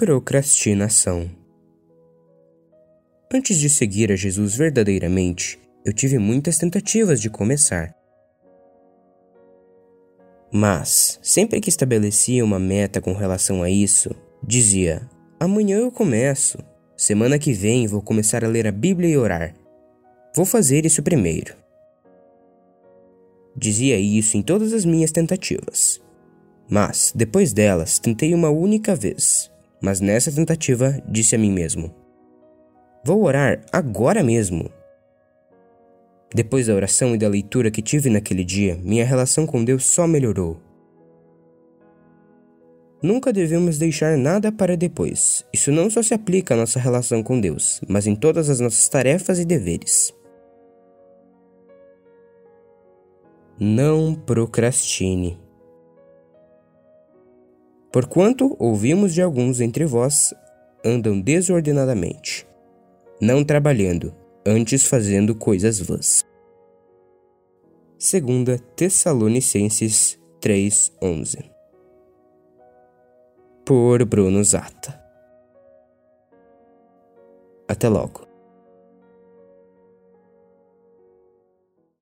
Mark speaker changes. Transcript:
Speaker 1: Procrastinação. Antes de seguir a Jesus verdadeiramente, eu tive muitas tentativas de começar. Mas, sempre que estabelecia uma meta com relação a isso, dizia: amanhã eu começo, semana que vem vou começar a ler a Bíblia e orar. Vou fazer isso primeiro. Dizia isso em todas as minhas tentativas. Mas, depois delas, tentei uma única vez mas nessa tentativa disse a mim mesmo: Vou orar agora mesmo. Depois da oração e da leitura que tive naquele dia, minha relação com Deus só melhorou. Nunca devemos deixar nada para depois. Isso não só se aplica à nossa relação com Deus, mas em todas as nossas tarefas e deveres. Não procrastine. Porquanto ouvimos de alguns entre vós andam desordenadamente, não trabalhando, antes fazendo coisas vãs. 2 Tessalonicenses 3:11 Por Bruno Zata. Até logo.